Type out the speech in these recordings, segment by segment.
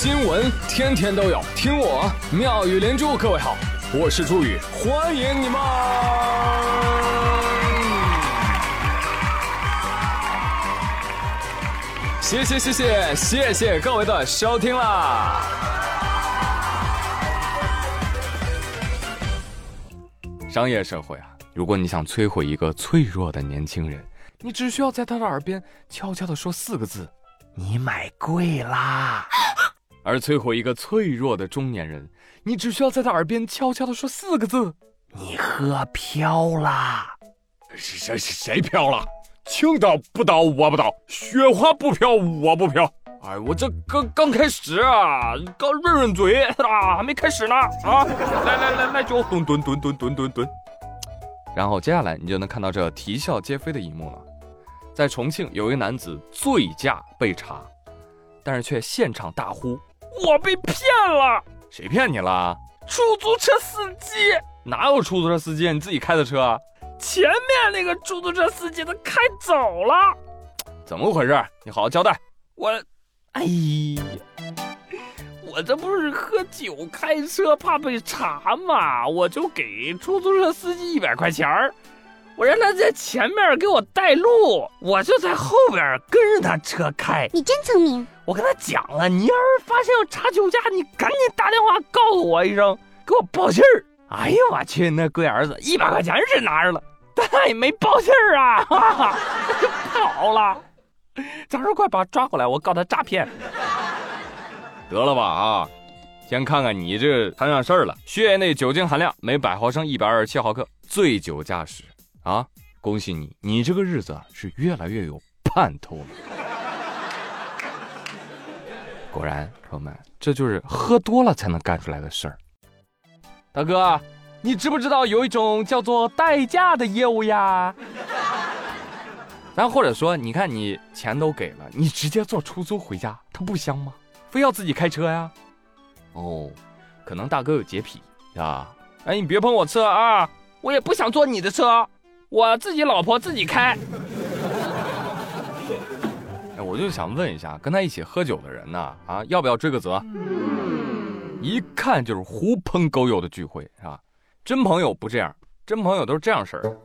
新闻天天都有，听我妙语连珠。各位好，我是朱宇，欢迎你们！谢谢谢谢谢谢各位的收听啦！商业社会啊，如果你想摧毁一个脆弱的年轻人，你只需要在他的耳边悄悄的说四个字：“你买贵啦。”而摧毁一个脆弱的中年人，你只需要在他耳边悄悄的说四个字：“你喝飘啦。”谁谁谁飘了？青岛不倒我不倒，雪花不飘我不飘。哎，我这刚刚开始啊，刚润润嘴啊，还没开始呢啊！来来来来，就蹲蹲蹲蹲蹲蹲蹲。然后接下来你就能看到这啼笑皆非的一幕了。在重庆，有一个男子醉驾被查，但是却现场大呼。我被骗了，谁骗你了？出租车司机哪有出租车司机？你自己开的车？前面那个出租车司机他开走了，怎么回事？你好好交代。我，哎呀，我这不是喝酒开车怕被查吗，我就给出租车司机一百块钱儿。我让他在前面给我带路，我就在后边跟着他车开。你真聪明。我跟他讲了，你要是发现要查酒驾，你赶紧打电话告诉我一声，给我报信儿。哎呀，我去，那龟儿子一百块钱是拿着了，但他也没报信儿啊，哈哈，跑了。咱说快把他抓回来，我告他诈骗。得了吧啊，先看看你这摊上事儿了。血液内酒精含量每百毫升一百二十七毫克，醉酒驾驶。啊，恭喜你，你这个日子是越来越有盼头了。果然，朋友们，这就是喝多了才能干出来的事儿。大哥，你知不知道有一种叫做代驾的业务呀？咱或者说，你看你钱都给了，你直接坐出租回家，它不香吗？非要自己开车呀？哦，可能大哥有洁癖啊。哎，你别碰我车啊！我也不想坐你的车。我自己老婆自己开，就想问一下，跟他一起喝酒的人呢，啊，要不要追个责？一看就是狐朋狗友的聚会，是吧？真朋友不这样，真朋友都是这样式儿。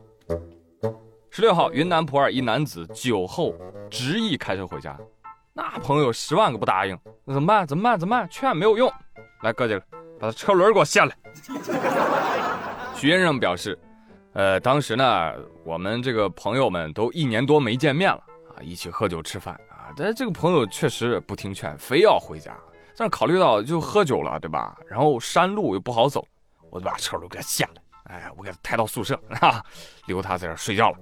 十六号，云南普洱一男子酒后执意开车回家，那朋友十万个不答应，那怎么办？怎么办？怎么办？劝没有用。来，哥几个，把他车轮给我卸来。徐先生表示。呃，当时呢，我们这个朋友们都一年多没见面了啊，一起喝酒吃饭但这个朋友确实不听劝，非要回家。但是考虑到就喝酒了，对吧？然后山路又不好走，我就把车轮给他下来，哎，我给他抬到宿舍 啊，留他在这睡觉了。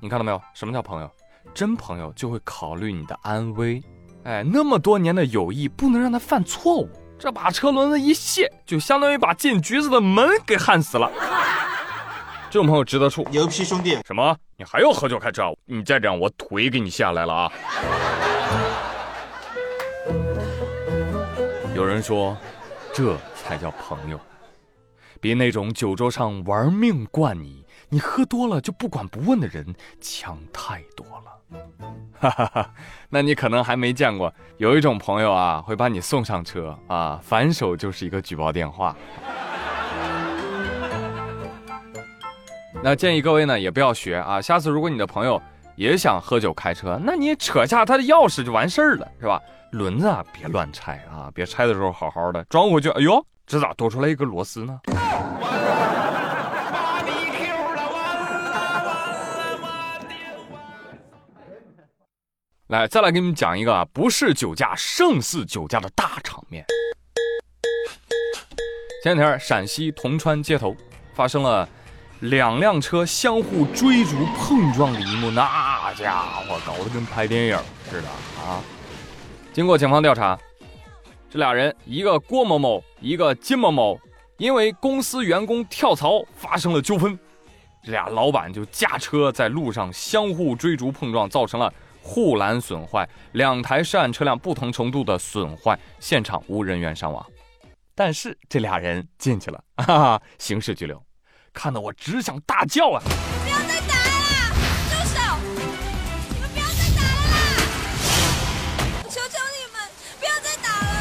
你看到没有？什么叫朋友？真朋友就会考虑你的安危。哎，那么多年的友谊不能让他犯错误。这把车轮子一卸，就相当于把进局子的门给焊死了。这种朋友值得处。牛批兄弟，什么？你还要喝酒开车？你再这样，我腿给你下来了啊！有人说，这才叫朋友，比那种酒桌上玩命灌你，你喝多了就不管不问的人强太多了。哈哈哈，那你可能还没见过，有一种朋友啊，会把你送上车啊，反手就是一个举报电话。那建议各位呢，也不要学啊。下次如果你的朋友也想喝酒开车，那你扯下他的钥匙就完事儿了，是吧？轮子啊，别乱拆啊，别拆的时候好好的装回去。哎呦，这咋多出来一个螺丝呢？来，再来给你们讲一个不是酒驾胜似酒驾的大场面。前两天陕西铜川街头发生了。两辆车相互追逐碰撞的一幕，那家伙搞得跟拍电影似的啊！经过警方调查，这俩人一个郭某某，一个金某某，因为公司员工跳槽发生了纠纷，这俩老板就驾车在路上相互追逐碰撞，造成了护栏损坏，两台涉案车辆不同程度的损坏，现场无人员伤亡，但是这俩人进去了，哈哈，刑事拘留。看得我只想大叫啊！你不要再打了住手！你们不要再打了啦！求求你们不要再打了。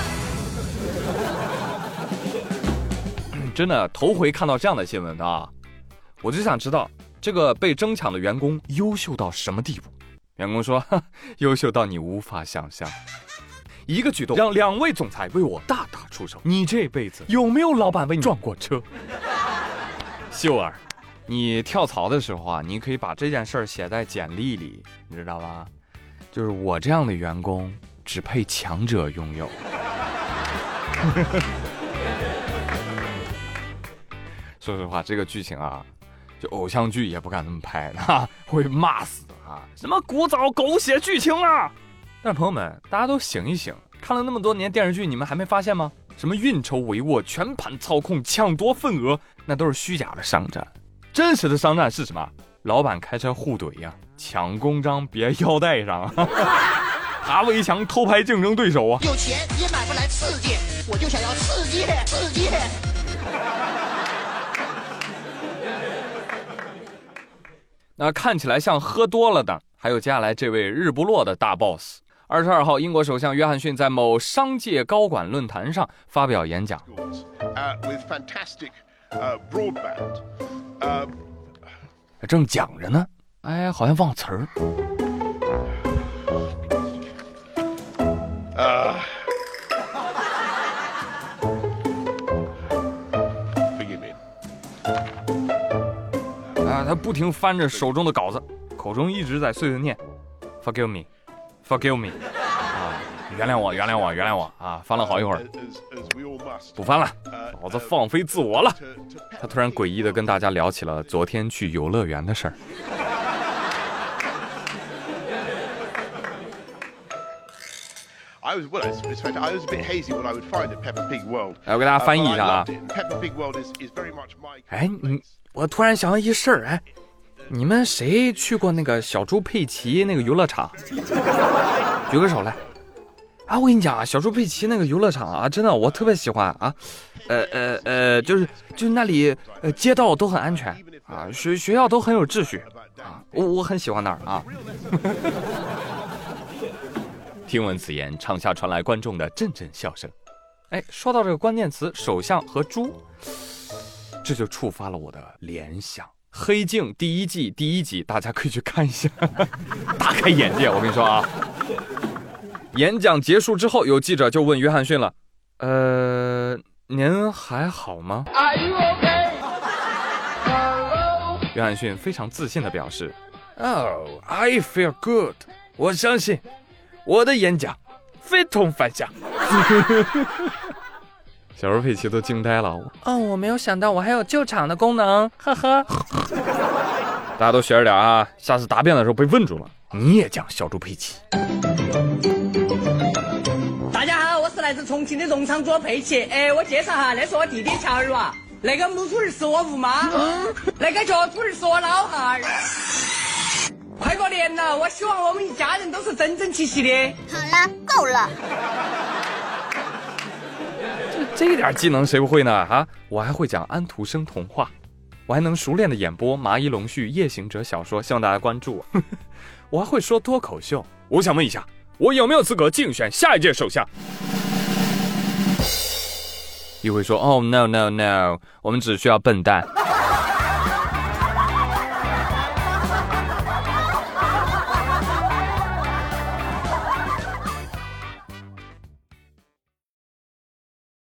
真的头回看到这样的新闻的啊我就想知道这个被争抢的员工优秀到什么地步。员工说 优秀到你无法想象。一个举动让两位总裁为我大打出手。你这辈子有没有老板为你撞过车？秀儿，你跳槽的时候啊，你可以把这件事儿写在简历里，你知道吧？就是我这样的员工只配强者拥有。说实话，这个剧情啊，就偶像剧也不敢那么拍，哈，会骂死啊！什么古早狗血剧情啊！但是朋友们，大家都醒一醒！看了那么多年电视剧，你们还没发现吗？什么运筹帷幄、全盘操控、抢夺份额，那都是虚假的商战。真实的商战是什么？老板开车互怼呀，抢公章别腰带上，爬围墙偷拍竞争对手啊！有钱也买不来刺激，我就想要刺激，刺激。那看起来像喝多了的，还有接下来这位日不落的大 boss。二十二号，英国首相约翰逊在某商界高管论坛上发表演讲。正讲着呢，哎，好像忘词儿。啊，他不停翻着手中的稿子，口中一直在碎碎念：“Forgive me。” Forgive me，啊，原谅我，原谅我，原谅我啊！翻了好一会儿，不翻了，老子放飞自我了。他突然诡异的跟大家聊起了昨天去游乐园的事儿。来，我给大家翻译一下啊。哎，你，我突然想到一事儿，哎。你们谁去过那个小猪佩奇那个游乐场？举个手来！啊，我跟你讲啊，小猪佩奇那个游乐场啊，真的我特别喜欢啊。呃呃呃，就是就是那里呃街道都很安全啊，学学校都很有秩序啊，我我很喜欢那儿啊。听闻此言，场下传来观众的阵阵笑声。哎，说到这个关键词“首相”和“猪”，这就触发了我的联想。黑镜第一季第一集，大家可以去看一下，大开眼界。我跟你说啊，演讲结束之后，有记者就问约翰逊了：“呃，您还好吗？” okay? 约翰逊非常自信的表示：“Oh, I feel good。我相信我的演讲非同凡响。”小猪佩奇都惊呆了。哦，我没有想到我还有救场的功能，呵呵。大家都学着点啊，下次答辩的时候被问住了，你也讲小猪佩奇。大家好，我是来自重庆的农场主佩奇。哎，我介绍哈，那是我弟弟乔儿娃，那个母兔儿是我吴妈，那个脚兔儿是我老汉儿。快过年了，我希望我们一家人都是整整齐齐的。好了，够了。这点技能谁不会呢？啊，我还会讲安徒生童话，我还能熟练的演播《麻衣龙序夜行者》小说，希望大家关注。我 我还会说脱口秀。我想问一下，我有没有资格竞选下一届首相？一会说，哦，no no no，我们只需要笨蛋。